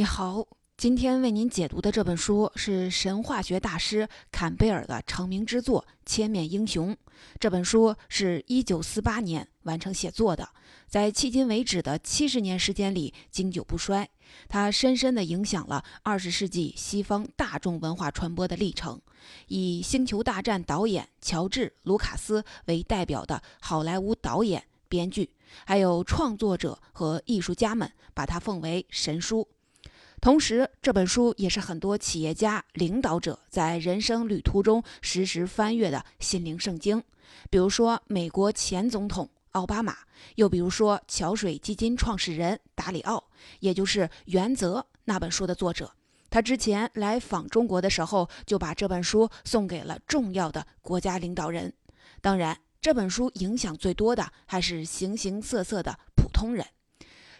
你好，今天为您解读的这本书是神话学大师坎贝尔的成名之作《千面英雄》。这本书是一九四八年完成写作的，在迄今为止的七十年时间里经久不衰。它深深地影响了二十世纪西方大众文化传播的历程。以《星球大战》导演乔治·卢卡斯为代表的好莱坞导演、编剧，还有创作者和艺术家们，把它奉为神书。同时，这本书也是很多企业家、领导者在人生旅途中时时翻阅的心灵圣经。比如说，美国前总统奥巴马；又比如说，桥水基金创始人达里奥，也就是《原则》那本书的作者。他之前来访中国的时候，就把这本书送给了重要的国家领导人。当然，这本书影响最多的还是形形色色的普通人。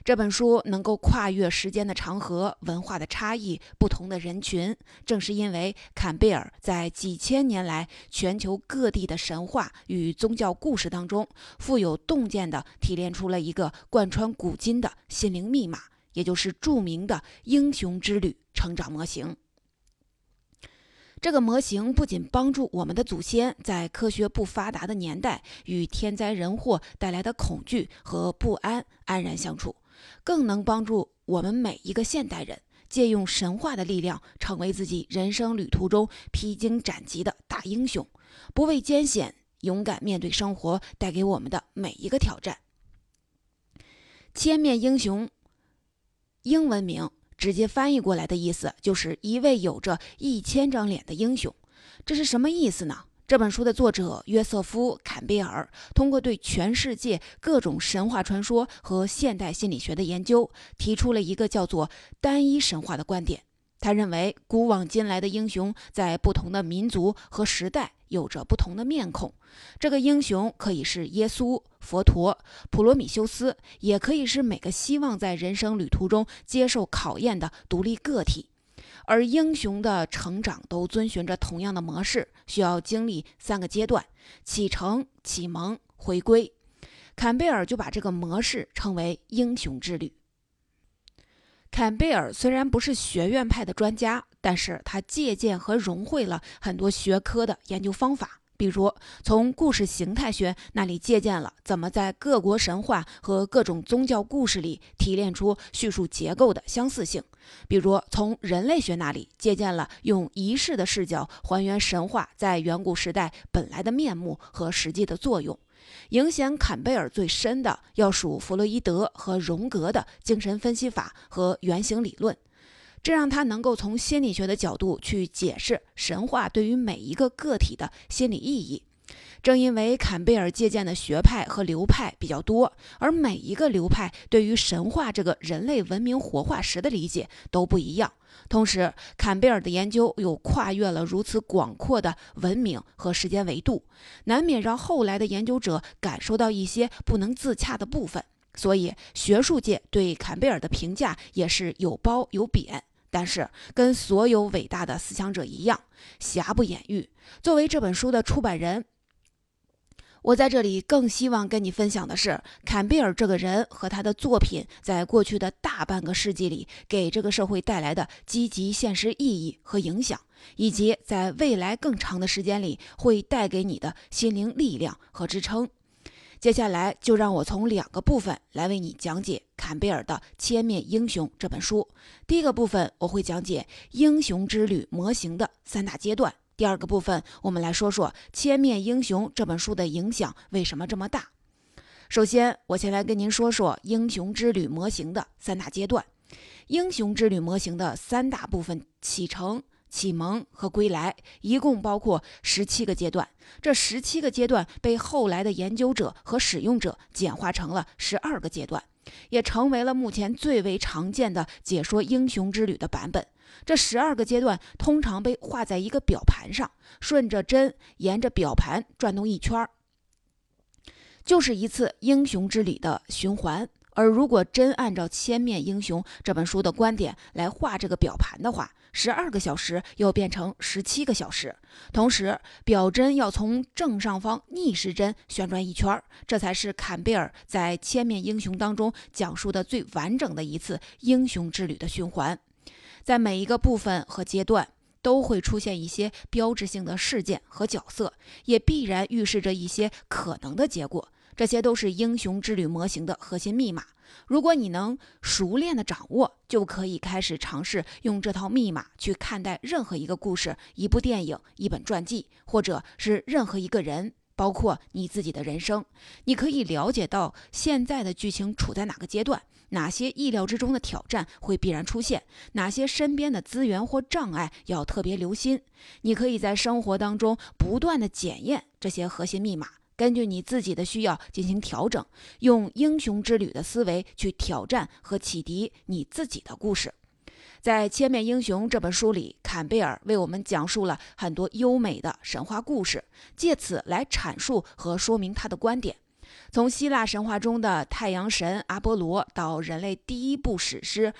这本书能够跨越时间的长河、文化的差异、不同的人群，正是因为坎贝尔在几千年来全球各地的神话与宗教故事当中，富有洞见地提炼出了一个贯穿古今的心灵密码，也就是著名的英雄之旅成长模型。这个模型不仅帮助我们的祖先在科学不发达的年代与天灾人祸带来的恐惧和不安安然相处。更能帮助我们每一个现代人借用神话的力量，成为自己人生旅途中披荆斩棘的大英雄，不畏艰险，勇敢面对生活带给我们的每一个挑战。千面英雄，英文名直接翻译过来的意思就是一位有着一千张脸的英雄，这是什么意思呢？这本书的作者约瑟夫·坎贝尔通过对全世界各种神话传说和现代心理学的研究，提出了一个叫做“单一神话”的观点。他认为，古往今来的英雄在不同的民族和时代有着不同的面孔。这个英雄可以是耶稣、佛陀、普罗米修斯，也可以是每个希望在人生旅途中接受考验的独立个体。而英雄的成长都遵循着同样的模式，需要经历三个阶段：启程、启蒙、回归。坎贝尔就把这个模式称为“英雄之旅”。坎贝尔虽然不是学院派的专家，但是他借鉴和融汇了很多学科的研究方法。比如，从故事形态学那里借鉴了怎么在各国神话和各种宗教故事里提炼出叙述结构的相似性；比如，从人类学那里借鉴了用仪式的视角还原神话在远古时代本来的面目和实际的作用。影响坎贝尔最深的，要数弗洛伊德和荣格的精神分析法和原型理论。这让他能够从心理学的角度去解释神话对于每一个个体的心理意义。正因为坎贝尔借鉴的学派和流派比较多，而每一个流派对于神话这个人类文明活化石的理解都不一样。同时，坎贝尔的研究又跨越了如此广阔的文明和时间维度，难免让后来的研究者感受到一些不能自洽的部分。所以，学术界对坎贝尔的评价也是有褒有贬。但是，跟所有伟大的思想者一样，瑕不掩瑜。作为这本书的出版人，我在这里更希望跟你分享的是，坎贝尔这个人和他的作品在过去的大半个世纪里给这个社会带来的积极现实意义和影响，以及在未来更长的时间里会带给你的心灵力量和支撑。接下来就让我从两个部分来为你讲解坎贝尔的《千面英雄》这本书。第一个部分我会讲解英雄之旅模型的三大阶段。第二个部分我们来说说《千面英雄》这本书的影响为什么这么大。首先，我先来跟您说说英雄之旅模型的三大阶段。英雄之旅模型的三大部分：启程。启蒙和归来一共包括十七个阶段，这十七个阶段被后来的研究者和使用者简化成了十二个阶段，也成为了目前最为常见的解说英雄之旅的版本。这十二个阶段通常被画在一个表盘上，顺着针沿着表盘转动一圈儿，就是一次英雄之旅的循环。而如果真按照《千面英雄》这本书的观点来画这个表盘的话，十二个小时又变成十七个小时，同时表针要从正上方逆时针旋转一圈，这才是坎贝尔在《千面英雄》当中讲述的最完整的一次英雄之旅的循环。在每一个部分和阶段都会出现一些标志性的事件和角色，也必然预示着一些可能的结果。这些都是英雄之旅模型的核心密码。如果你能熟练的掌握，就可以开始尝试用这套密码去看待任何一个故事、一部电影、一本传记，或者是任何一个人，包括你自己的人生。你可以了解到现在的剧情处在哪个阶段，哪些意料之中的挑战会必然出现，哪些身边的资源或障碍要特别留心。你可以在生活当中不断的检验这些核心密码。根据你自己的需要进行调整，用英雄之旅的思维去挑战和启迪你自己的故事。在《千面英雄》这本书里，坎贝尔为我们讲述了很多优美的神话故事，借此来阐述和说明他的观点。从希腊神话中的太阳神阿波罗，到人类第一部史诗《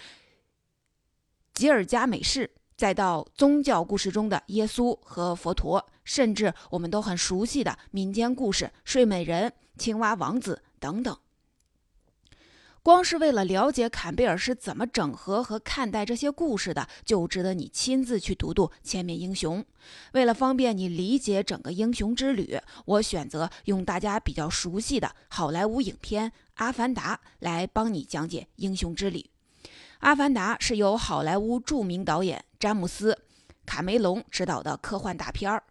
吉尔加美什》。再到宗教故事中的耶稣和佛陀，甚至我们都很熟悉的民间故事《睡美人》《青蛙王子》等等。光是为了了解坎贝尔是怎么整合和看待这些故事的，就值得你亲自去读读《千面英雄》。为了方便你理解整个英雄之旅，我选择用大家比较熟悉的好莱坞影片《阿凡达》来帮你讲解英雄之旅。《阿凡达》是由好莱坞著名导演詹姆斯·卡梅隆执导的科幻大片儿。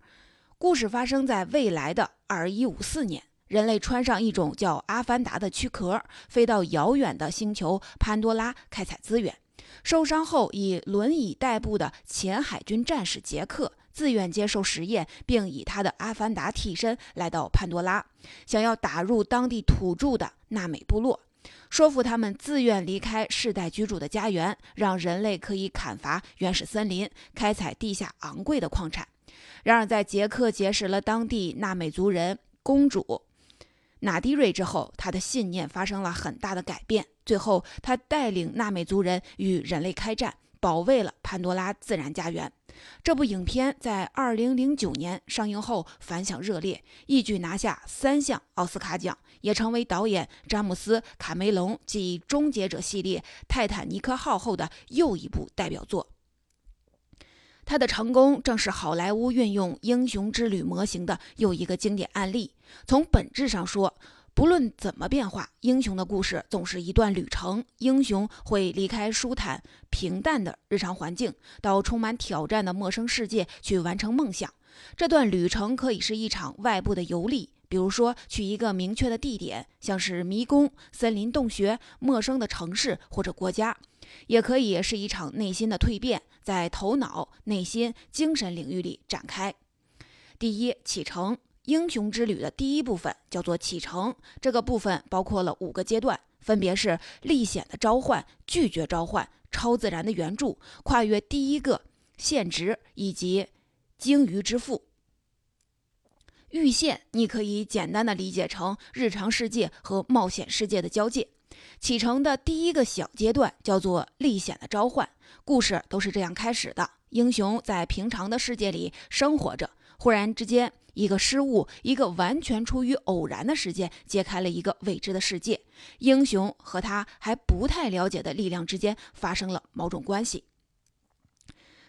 故事发生在未来的二一五四年，人类穿上一种叫阿凡达的躯壳，飞到遥远的星球潘多拉开采资源。受伤后以轮椅代步的前海军战士杰克自愿接受实验，并以他的阿凡达替身来到潘多拉，想要打入当地土著的纳美部落。说服他们自愿离开世代居住的家园，让人类可以砍伐原始森林，开采地下昂贵的矿产。然而，在杰克结识了当地纳美族人公主纳迪瑞之后，他的信念发生了很大的改变。最后，他带领纳美族人与人类开战，保卫了潘多拉自然家园。这部影片在2009年上映后反响热烈，一举拿下三项奥斯卡奖。也成为导演詹姆斯·卡梅隆继《终结者》系列《泰坦尼克号》后的又一部代表作。他的成功正是好莱坞运用英雄之旅模型的又一个经典案例。从本质上说，不论怎么变化，英雄的故事总是一段旅程。英雄会离开舒坦平淡的日常环境，到充满挑战的陌生世界去完成梦想。这段旅程可以是一场外部的游历。比如说，去一个明确的地点，像是迷宫、森林、洞穴、陌生的城市或者国家，也可以是一场内心的蜕变，在头脑、内心、精神领域里展开。第一，启程英雄之旅的第一部分叫做启程，这个部分包括了五个阶段，分别是历险的召唤、拒绝召唤、超自然的援助、跨越第一个限值以及鲸鱼之父。遇线，你可以简单的理解成日常世界和冒险世界的交界。启程的第一个小阶段叫做历险的召唤，故事都是这样开始的：英雄在平常的世界里生活着，忽然之间一个失误，一个完全出于偶然的事件，揭开了一个未知的世界。英雄和他还不太了解的力量之间发生了某种关系。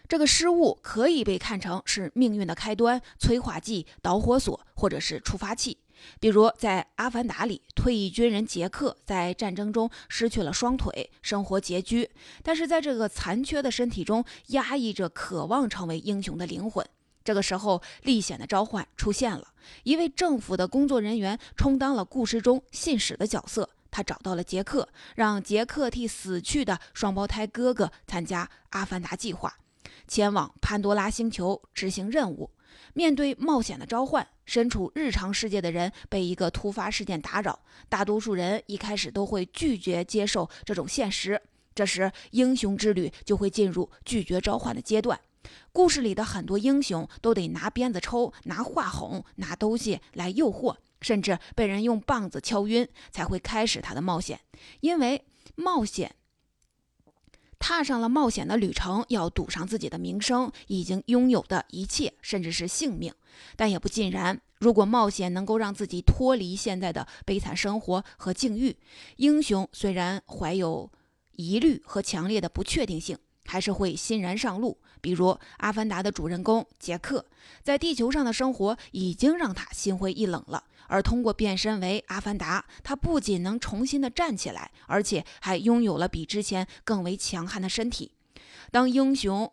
这个失误可以被看成是命运的开端、催化剂、导火索，或者是触发器。比如在《阿凡达》里，退役军人杰克在战争中失去了双腿，生活拮据，但是在这个残缺的身体中压抑着渴望成为英雄的灵魂。这个时候，历险的召唤出现了，一位政府的工作人员充当了故事中信使的角色，他找到了杰克，让杰克替死去的双胞胎哥哥参加阿凡达计划。前往潘多拉星球执行任务，面对冒险的召唤，身处日常世界的人被一个突发事件打扰，大多数人一开始都会拒绝接受这种现实。这时，英雄之旅就会进入拒绝召唤的阶段。故事里的很多英雄都得拿鞭子抽、拿话哄、拿东西来诱惑，甚至被人用棒子敲晕，才会开始他的冒险。因为冒险。踏上了冒险的旅程，要赌上自己的名声，已经拥有的一切，甚至是性命。但也不尽然。如果冒险能够让自己脱离现在的悲惨生活和境遇，英雄虽然怀有疑虑和强烈的不确定性，还是会欣然上路。比如《阿凡达》的主人公杰克，在地球上的生活已经让他心灰意冷了，而通过变身为阿凡达，他不仅能重新的站起来，而且还拥有了比之前更为强悍的身体。当英雄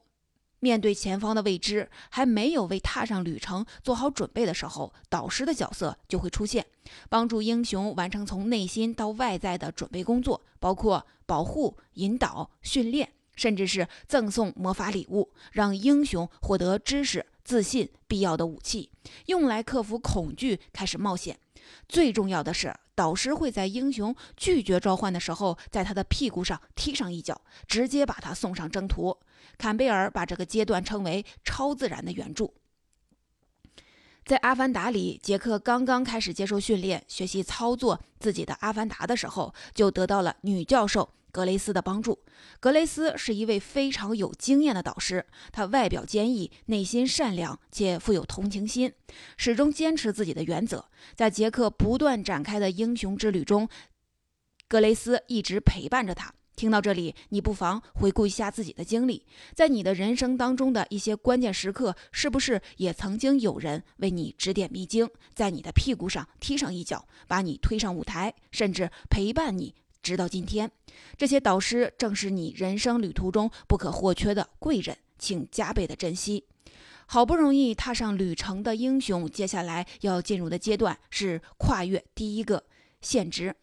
面对前方的未知，还没有为踏上旅程做好准备的时候，导师的角色就会出现，帮助英雄完成从内心到外在的准备工作，包括保护、引导、训练，甚至是赠送魔法礼物，让英雄获得知识、自信、必要的武器，用来克服恐惧，开始冒险。最重要的是，导师会在英雄拒绝召唤的时候，在他的屁股上踢上一脚，直接把他送上征途。坎贝尔把这个阶段称为“超自然的援助”。在《阿凡达》里，杰克刚刚开始接受训练，学习操作自己的阿凡达的时候，就得到了女教授格雷斯的帮助。格雷斯是一位非常有经验的导师，他外表坚毅，内心善良且富有同情心，始终坚持自己的原则。在杰克不断展开的英雄之旅中，格雷斯一直陪伴着他。听到这里，你不妨回顾一下自己的经历，在你的人生当中的一些关键时刻，是不是也曾经有人为你指点迷津，在你的屁股上踢上一脚，把你推上舞台，甚至陪伴你直到今天？这些导师正是你人生旅途中不可或缺的贵人，请加倍的珍惜。好不容易踏上旅程的英雄，接下来要进入的阶段是跨越第一个限值。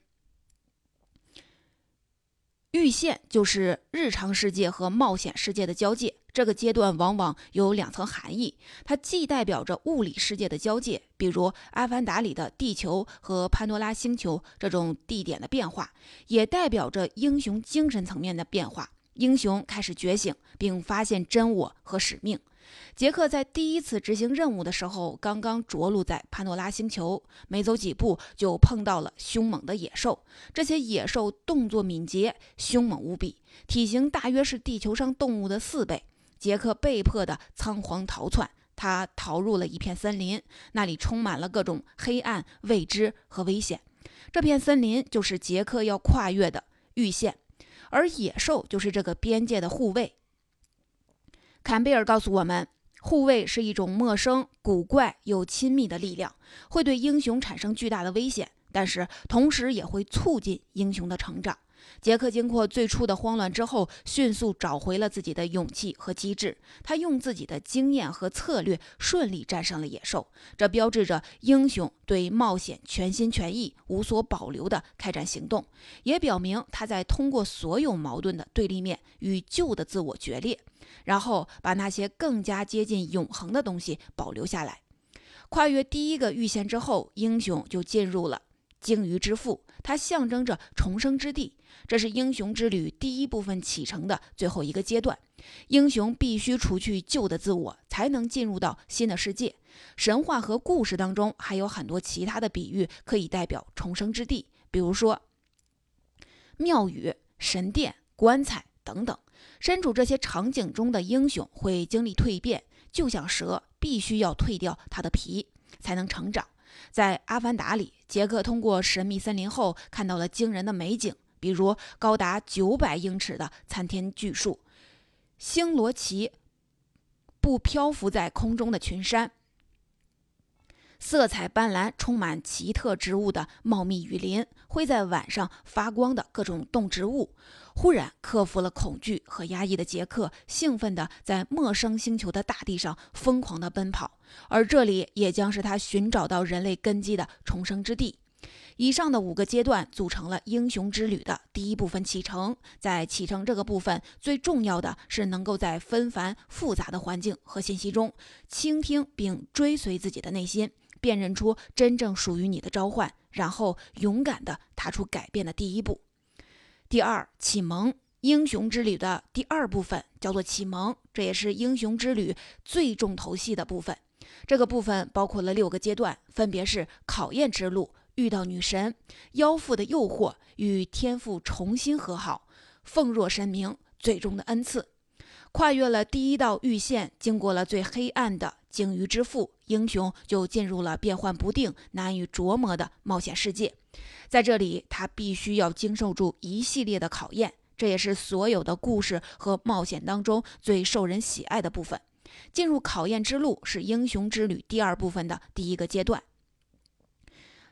阈线就是日常世界和冒险世界的交界，这个阶段往往有两层含义。它既代表着物理世界的交界，比如《阿凡达》里的地球和潘多拉星球这种地点的变化，也代表着英雄精神层面的变化。英雄开始觉醒，并发现真我和使命。杰克在第一次执行任务的时候，刚刚着陆在潘多拉星球，没走几步就碰到了凶猛的野兽。这些野兽动作敏捷，凶猛无比，体型大约是地球上动物的四倍。杰克被迫的仓皇逃窜，他逃入了一片森林，那里充满了各种黑暗、未知和危险。这片森林就是杰克要跨越的域线，而野兽就是这个边界的护卫。坎贝尔告诉我们，护卫是一种陌生、古怪又亲密的力量，会对英雄产生巨大的危险，但是同时也会促进英雄的成长。杰克经过最初的慌乱之后，迅速找回了自己的勇气和机智。他用自己的经验和策略顺利战胜了野兽，这标志着英雄对冒险全心全意、无所保留地开展行动，也表明他在通过所有矛盾的对立面与旧的自我决裂，然后把那些更加接近永恒的东西保留下来。跨越第一个预线之后，英雄就进入了鲸鱼之腹，它象征着重生之地。这是英雄之旅第一部分启程的最后一个阶段，英雄必须除去旧的自我，才能进入到新的世界。神话和故事当中还有很多其他的比喻可以代表重生之地，比如说庙宇、神殿、棺材等等。身处这些场景中的英雄会经历蜕变，就像蛇必须要蜕掉它的皮才能成长。在《阿凡达》里，杰克通过神秘森林后看到了惊人的美景。比如高达九百英尺的参天巨树，星罗旗布漂浮在空中的群山，色彩斑斓、充满奇特植物的茂密雨林，会在晚上发光的各种动植物。忽然克服了恐惧和压抑的杰克，兴奋地在陌生星球的大地上疯狂地奔跑，而这里也将是他寻找到人类根基的重生之地。以上的五个阶段组成了英雄之旅的第一部分启程。在启程这个部分，最重要的是能够在纷繁复杂的环境和信息中，倾听并追随自己的内心，辨认出真正属于你的召唤，然后勇敢地踏出改变的第一步。第二，启蒙英雄之旅的第二部分叫做启蒙，这也是英雄之旅最重头戏的部分。这个部分包括了六个阶段，分别是考验之路。遇到女神妖妇的诱惑，与天父重新和好，奉若神明，最终的恩赐，跨越了第一道预线，经过了最黑暗的鲸鱼之腹，英雄就进入了变幻不定、难以琢磨的冒险世界。在这里，他必须要经受住一系列的考验。这也是所有的故事和冒险当中最受人喜爱的部分。进入考验之路是英雄之旅第二部分的第一个阶段。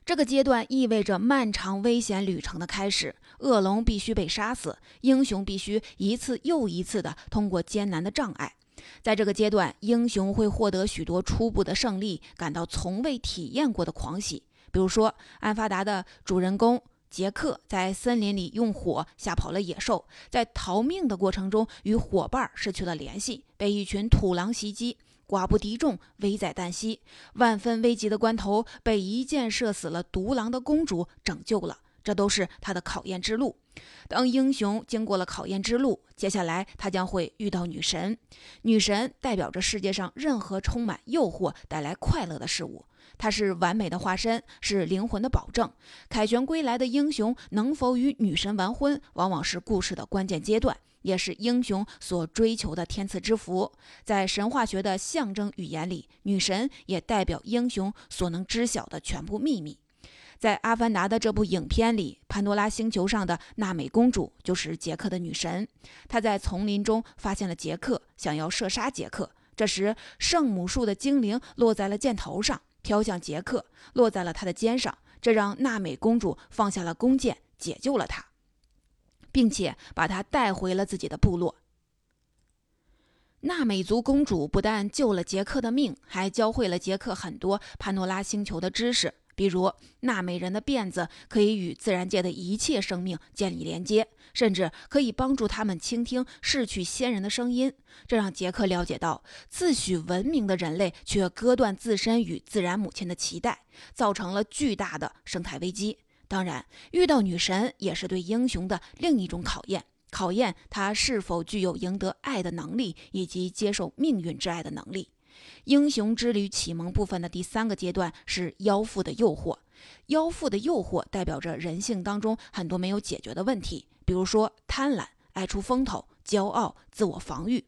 这个阶段意味着漫长危险旅程的开始。恶龙必须被杀死，英雄必须一次又一次地通过艰难的障碍。在这个阶段，英雄会获得许多初步的胜利，感到从未体验过的狂喜。比如说，《安发达》的主人公杰克在森林里用火吓跑了野兽，在逃命的过程中与伙伴失去了联系，被一群土狼袭击。寡不敌众，危在旦夕，万分危急的关头，被一箭射死了独狼的公主拯救了。这都是他的考验之路。当英雄经过了考验之路，接下来他将会遇到女神。女神代表着世界上任何充满诱惑、带来快乐的事物。她是完美的化身，是灵魂的保证。凯旋归来的英雄能否与女神完婚，往往是故事的关键阶段。也是英雄所追求的天赐之福。在神话学的象征语言里，女神也代表英雄所能知晓的全部秘密。在《阿凡达》的这部影片里，潘多拉星球上的娜美公主就是杰克的女神。她在丛林中发现了杰克，想要射杀杰克。这时，圣母树的精灵落在了箭头上，飘向杰克，落在了他的肩上。这让娜美公主放下了弓箭，解救了他。并且把他带回了自己的部落。娜美族公主不但救了杰克的命，还教会了杰克很多潘多拉星球的知识，比如娜美人的辫子可以与自然界的一切生命建立连接，甚至可以帮助他们倾听逝去先人的声音。这让杰克了解到，自诩文明的人类却割断自身与自然母亲的脐带，造成了巨大的生态危机。当然，遇到女神也是对英雄的另一种考验，考验他是否具有赢得爱的能力，以及接受命运之爱的能力。英雄之旅启蒙部分的第三个阶段是妖妇的诱惑。妖妇的诱惑代表着人性当中很多没有解决的问题，比如说贪婪、爱出风头、骄傲、自我防御，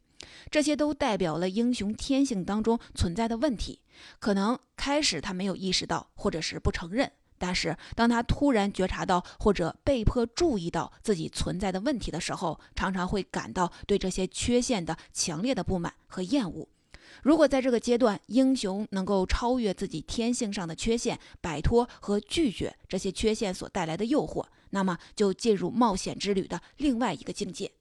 这些都代表了英雄天性当中存在的问题。可能开始他没有意识到，或者是不承认。但是，当他突然觉察到或者被迫注意到自己存在的问题的时候，常常会感到对这些缺陷的强烈的不满和厌恶。如果在这个阶段，英雄能够超越自己天性上的缺陷，摆脱和拒绝这些缺陷所带来的诱惑，那么就进入冒险之旅的另外一个境界。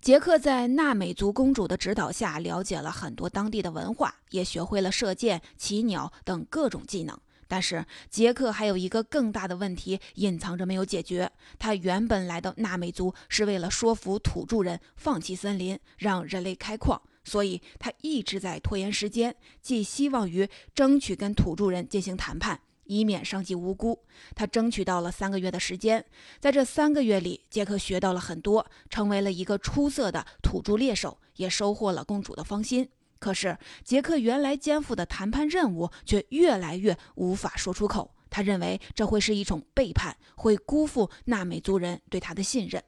杰克在娜美族公主的指导下，了解了很多当地的文化，也学会了射箭、骑鸟等各种技能。但是杰克还有一个更大的问题隐藏着没有解决。他原本来到纳美族是为了说服土著人放弃森林，让人类开矿，所以他一直在拖延时间，寄希望于争取跟土著人进行谈判，以免伤及无辜。他争取到了三个月的时间，在这三个月里，杰克学到了很多，成为了一个出色的土著猎手，也收获了公主的芳心。可是，杰克原来肩负的谈判任务却越来越无法说出口。他认为这会是一种背叛，会辜负纳美族人对他的信任。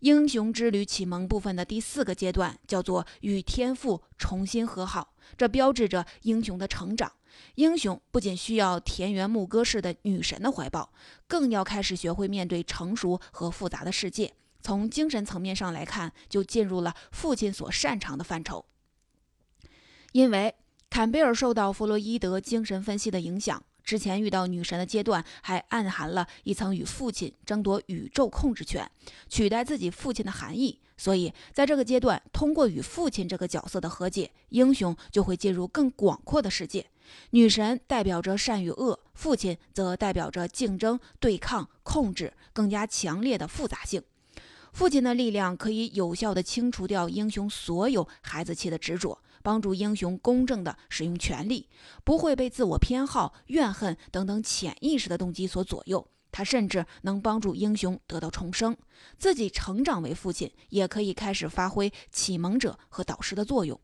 英雄之旅启蒙部分的第四个阶段叫做与天赋重新和好，这标志着英雄的成长。英雄不仅需要田园牧歌式的女神的怀抱，更要开始学会面对成熟和复杂的世界。从精神层面上来看，就进入了父亲所擅长的范畴。因为坎贝尔受到弗洛伊德精神分析的影响，之前遇到女神的阶段还暗含了一层与父亲争夺宇宙控制权、取代自己父亲的含义。所以，在这个阶段，通过与父亲这个角色的和解，英雄就会进入更广阔的世界。女神代表着善与恶，父亲则代表着竞争、对抗、控制更加强烈的复杂性。父亲的力量可以有效地清除掉英雄所有孩子气的执着。帮助英雄公正地使用权力，不会被自我偏好、怨恨等等潜意识的动机所左右。他甚至能帮助英雄得到重生，自己成长为父亲，也可以开始发挥启蒙者和导师的作用。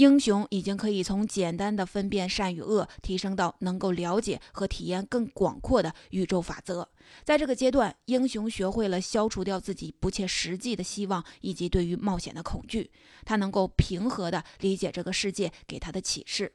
英雄已经可以从简单的分辨善与恶，提升到能够了解和体验更广阔的宇宙法则。在这个阶段，英雄学会了消除掉自己不切实际的希望以及对于冒险的恐惧。他能够平和地理解这个世界给他的启示。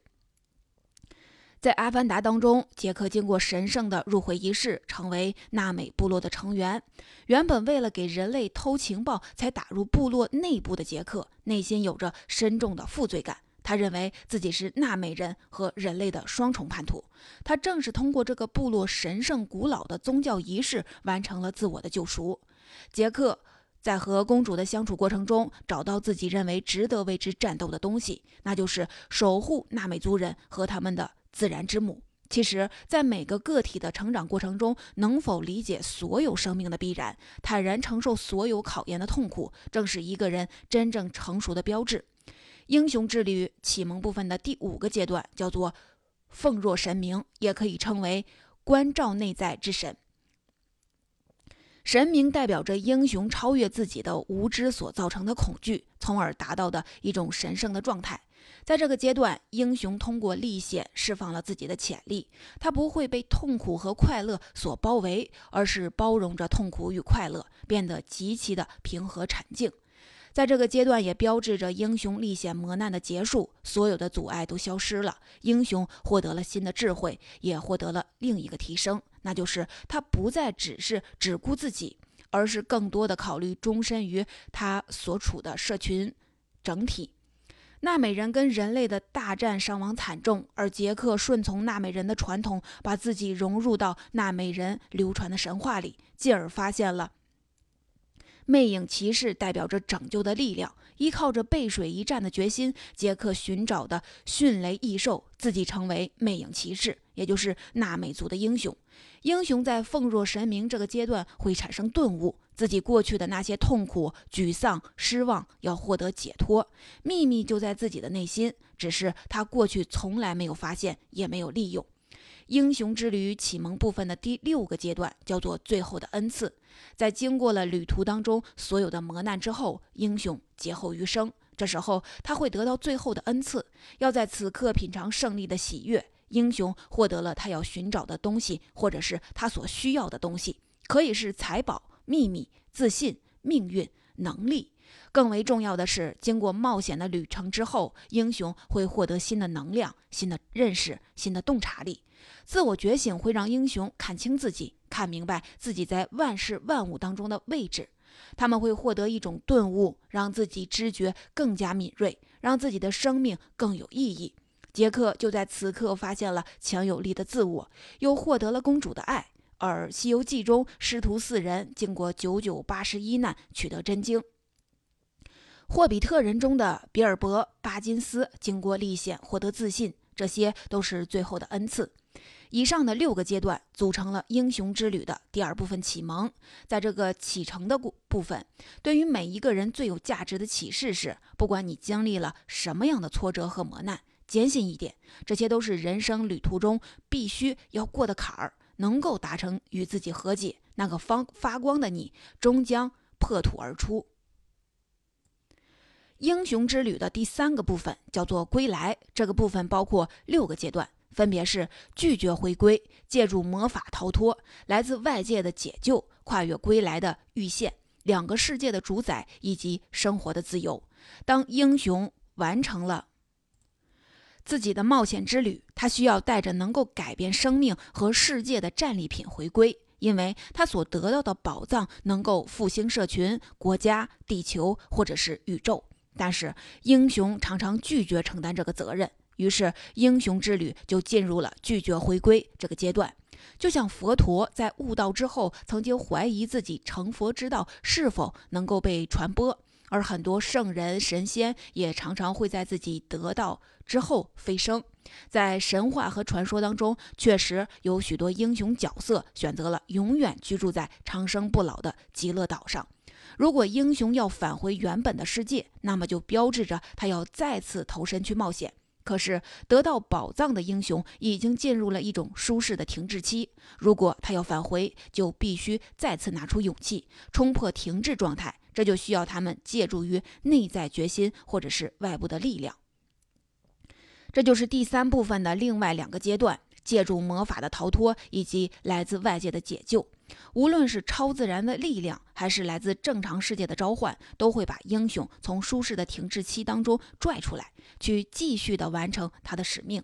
在《阿凡达》当中，杰克经过神圣的入会仪式，成为纳美部落的成员。原本为了给人类偷情报才打入部落内部的杰克，内心有着深重的负罪感。他认为自己是纳美人和人类的双重叛徒。他正是通过这个部落神圣古老的宗教仪式，完成了自我的救赎。杰克在和公主的相处过程中，找到自己认为值得为之战斗的东西，那就是守护纳美族人和他们的自然之母。其实，在每个个体的成长过程中，能否理解所有生命的必然，坦然承受所有考验的痛苦，正是一个人真正成熟的标志。英雄之旅启蒙部分的第五个阶段叫做奉若神明，也可以称为关照内在之神。神明代表着英雄超越自己的无知所造成的恐惧，从而达到的一种神圣的状态。在这个阶段，英雄通过历险释放了自己的潜力。他不会被痛苦和快乐所包围，而是包容着痛苦与快乐，变得极其的平和沉静。在这个阶段，也标志着英雄历险磨难的结束，所有的阻碍都消失了，英雄获得了新的智慧，也获得了另一个提升，那就是他不再只是只顾自己，而是更多的考虑终身于他所处的社群整体。纳美人跟人类的大战伤亡惨重，而杰克顺从纳美人的传统，把自己融入到纳美人流传的神话里，进而发现了。魅影骑士代表着拯救的力量，依靠着背水一战的决心，杰克寻找的迅雷异兽，自己成为魅影骑士，也就是纳美族的英雄。英雄在奉若神明这个阶段会产生顿悟，自己过去的那些痛苦、沮丧、失望要获得解脱，秘密就在自己的内心，只是他过去从来没有发现，也没有利用。英雄之旅启蒙部分的第六个阶段叫做最后的恩赐，在经过了旅途当中所有的磨难之后，英雄劫后余生。这时候他会得到最后的恩赐，要在此刻品尝胜利的喜悦。英雄获得了他要寻找的东西，或者是他所需要的东西，可以是财宝、秘密、自信、命运、能力。更为重要的是，经过冒险的旅程之后，英雄会获得新的能量、新的认识、新的洞察力。自我觉醒会让英雄看清自己，看明白自己在万事万物当中的位置。他们会获得一种顿悟，让自己知觉更加敏锐，让自己的生命更有意义。杰克就在此刻发现了强有力的自我，又获得了公主的爱。而《西游记》中师徒四人经过九九八十一难，取得真经。《霍比特人》中的比尔博·巴金斯经过历险，获得自信。这些都是最后的恩赐。以上的六个阶段组成了英雄之旅的第二部分启蒙。在这个启程的部部分，对于每一个人最有价值的启示是：不管你经历了什么样的挫折和磨难，坚信一点，这些都是人生旅途中必须要过的坎儿。能够达成与自己和解，那个方发光的你，终将破土而出。英雄之旅的第三个部分叫做归来，这个部分包括六个阶段，分别是拒绝回归、借助魔法逃脱、来自外界的解救、跨越归来的预现、两个世界的主宰以及生活的自由。当英雄完成了自己的冒险之旅，他需要带着能够改变生命和世界的战利品回归，因为他所得到的宝藏能够复兴社群、国家、地球或者是宇宙。但是英雄常常拒绝承担这个责任，于是英雄之旅就进入了拒绝回归这个阶段。就像佛陀在悟道之后，曾经怀疑自己成佛之道是否能够被传播，而很多圣人神仙也常常会在自己得道之后飞升。在神话和传说当中，确实有许多英雄角色选择了永远居住在长生不老的极乐岛上。如果英雄要返回原本的世界，那么就标志着他要再次投身去冒险。可是得到宝藏的英雄已经进入了一种舒适的停滞期，如果他要返回，就必须再次拿出勇气，冲破停滞状态。这就需要他们借助于内在决心或者是外部的力量。这就是第三部分的另外两个阶段：借助魔法的逃脱以及来自外界的解救。无论是超自然的力量，还是来自正常世界的召唤，都会把英雄从舒适的停滞期当中拽出来，去继续的完成他的使命。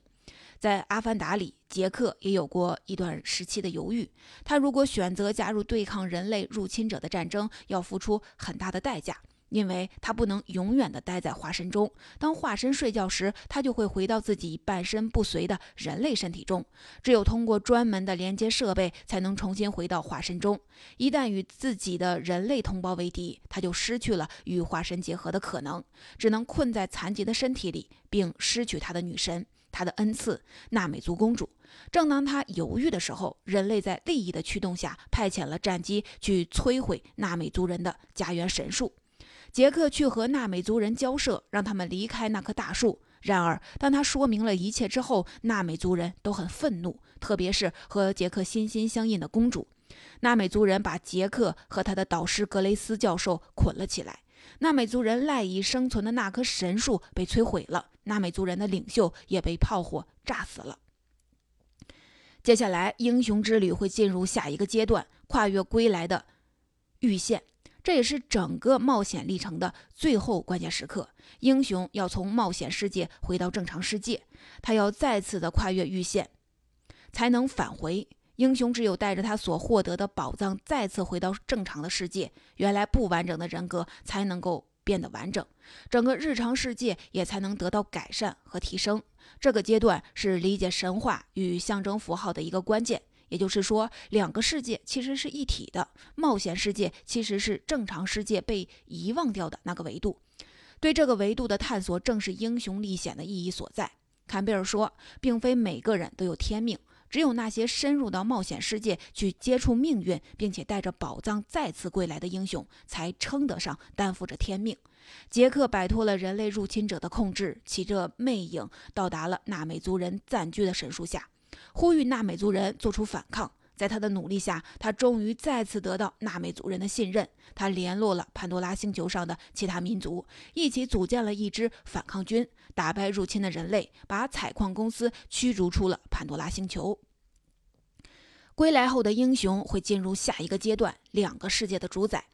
在《阿凡达》里，杰克也有过一段时期的犹豫。他如果选择加入对抗人类入侵者的战争，要付出很大的代价。因为他不能永远的待在化身中，当化身睡觉时，他就会回到自己半身不遂的人类身体中。只有通过专门的连接设备，才能重新回到化身中。一旦与自己的人类同胞为敌，他就失去了与化身结合的可能，只能困在残疾的身体里，并失去他的女神，他的恩赐纳美族公主。正当他犹豫的时候，人类在利益的驱动下，派遣了战机去摧毁纳美族人的家园神树。杰克去和纳美族人交涉，让他们离开那棵大树。然而，当他说明了一切之后，纳美族人都很愤怒，特别是和杰克心心相印的公主。纳美族人把杰克和他的导师格雷斯教授捆了起来。纳美族人赖以生存的那棵神树被摧毁了，纳美族人的领袖也被炮火炸死了。接下来，英雄之旅会进入下一个阶段——跨越归来的预线。这也是整个冒险历程的最后关键时刻。英雄要从冒险世界回到正常世界，他要再次的跨越预线，才能返回。英雄只有带着他所获得的宝藏再次回到正常的世界，原来不完整的人格才能够变得完整，整个日常世界也才能得到改善和提升。这个阶段是理解神话与象征符号的一个关键。也就是说，两个世界其实是一体的。冒险世界其实是正常世界被遗忘掉的那个维度。对这个维度的探索，正是英雄历险的意义所在。坎贝尔说，并非每个人都有天命，只有那些深入到冒险世界去接触命运，并且带着宝藏再次归来的英雄，才称得上担负着天命。杰克摆脱了人类入侵者的控制，骑着魅影到达了纳美族人暂居的神树下。呼吁纳美族人做出反抗，在他的努力下，他终于再次得到纳美族人的信任。他联络了潘多拉星球上的其他民族，一起组建了一支反抗军，打败入侵的人类，把采矿公司驱逐出了潘多拉星球。归来后的英雄会进入下一个阶段——两个世界的主宰。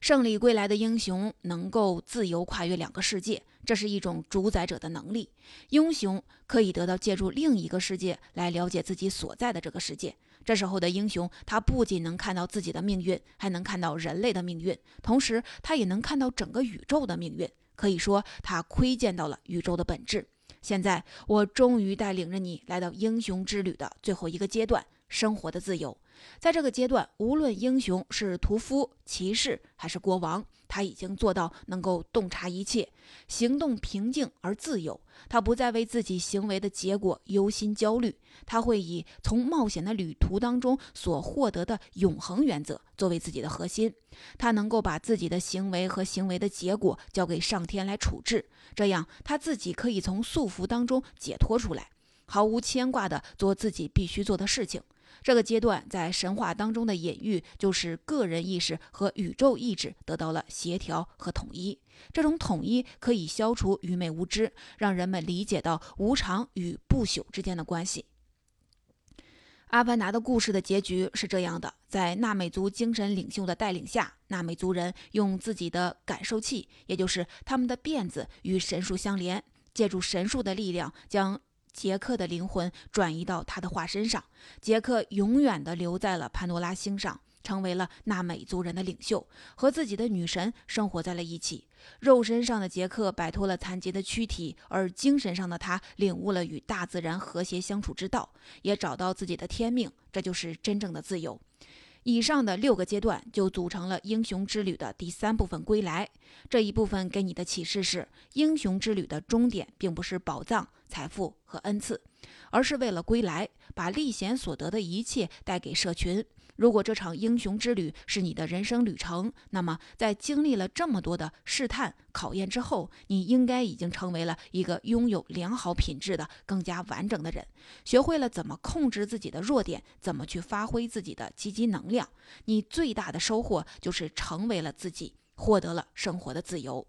胜利归来的英雄能够自由跨越两个世界。这是一种主宰者的能力，英雄可以得到借助另一个世界来了解自己所在的这个世界。这时候的英雄，他不仅能看到自己的命运，还能看到人类的命运，同时他也能看到整个宇宙的命运。可以说，他窥见到了宇宙的本质。现在，我终于带领着你来到英雄之旅的最后一个阶段——生活的自由。在这个阶段，无论英雄是屠夫、骑士还是国王，他已经做到能够洞察一切，行动平静而自由。他不再为自己行为的结果忧心焦虑，他会以从冒险的旅途当中所获得的永恒原则作为自己的核心。他能够把自己的行为和行为的结果交给上天来处置，这样他自己可以从束缚当中解脱出来，毫无牵挂地做自己必须做的事情。这个阶段在神话当中的隐喻，就是个人意识和宇宙意志得到了协调和统一。这种统一可以消除愚昧无知，让人们理解到无常与不朽之间的关系。阿凡达的故事的结局是这样的：在纳美族精神领袖的带领下，纳美族人用自己的感受器，也就是他们的辫子，与神树相连，借助神树的力量将。杰克的灵魂转移到他的化身上，杰克永远地留在了潘多拉星上，成为了纳美族人的领袖，和自己的女神生活在了一起。肉身上的杰克摆脱了残疾的躯体，而精神上的他领悟了与大自然和谐相处之道，也找到自己的天命，这就是真正的自由。以上的六个阶段就组成了英雄之旅的第三部分——归来。这一部分给你的启示是：英雄之旅的终点并不是宝藏、财富和恩赐，而是为了归来，把历险所得的一切带给社群。如果这场英雄之旅是你的人生旅程，那么在经历了这么多的试探考验之后，你应该已经成为了一个拥有良好品质的、更加完整的人，学会了怎么控制自己的弱点，怎么去发挥自己的积极能量。你最大的收获就是成为了自己，获得了生活的自由。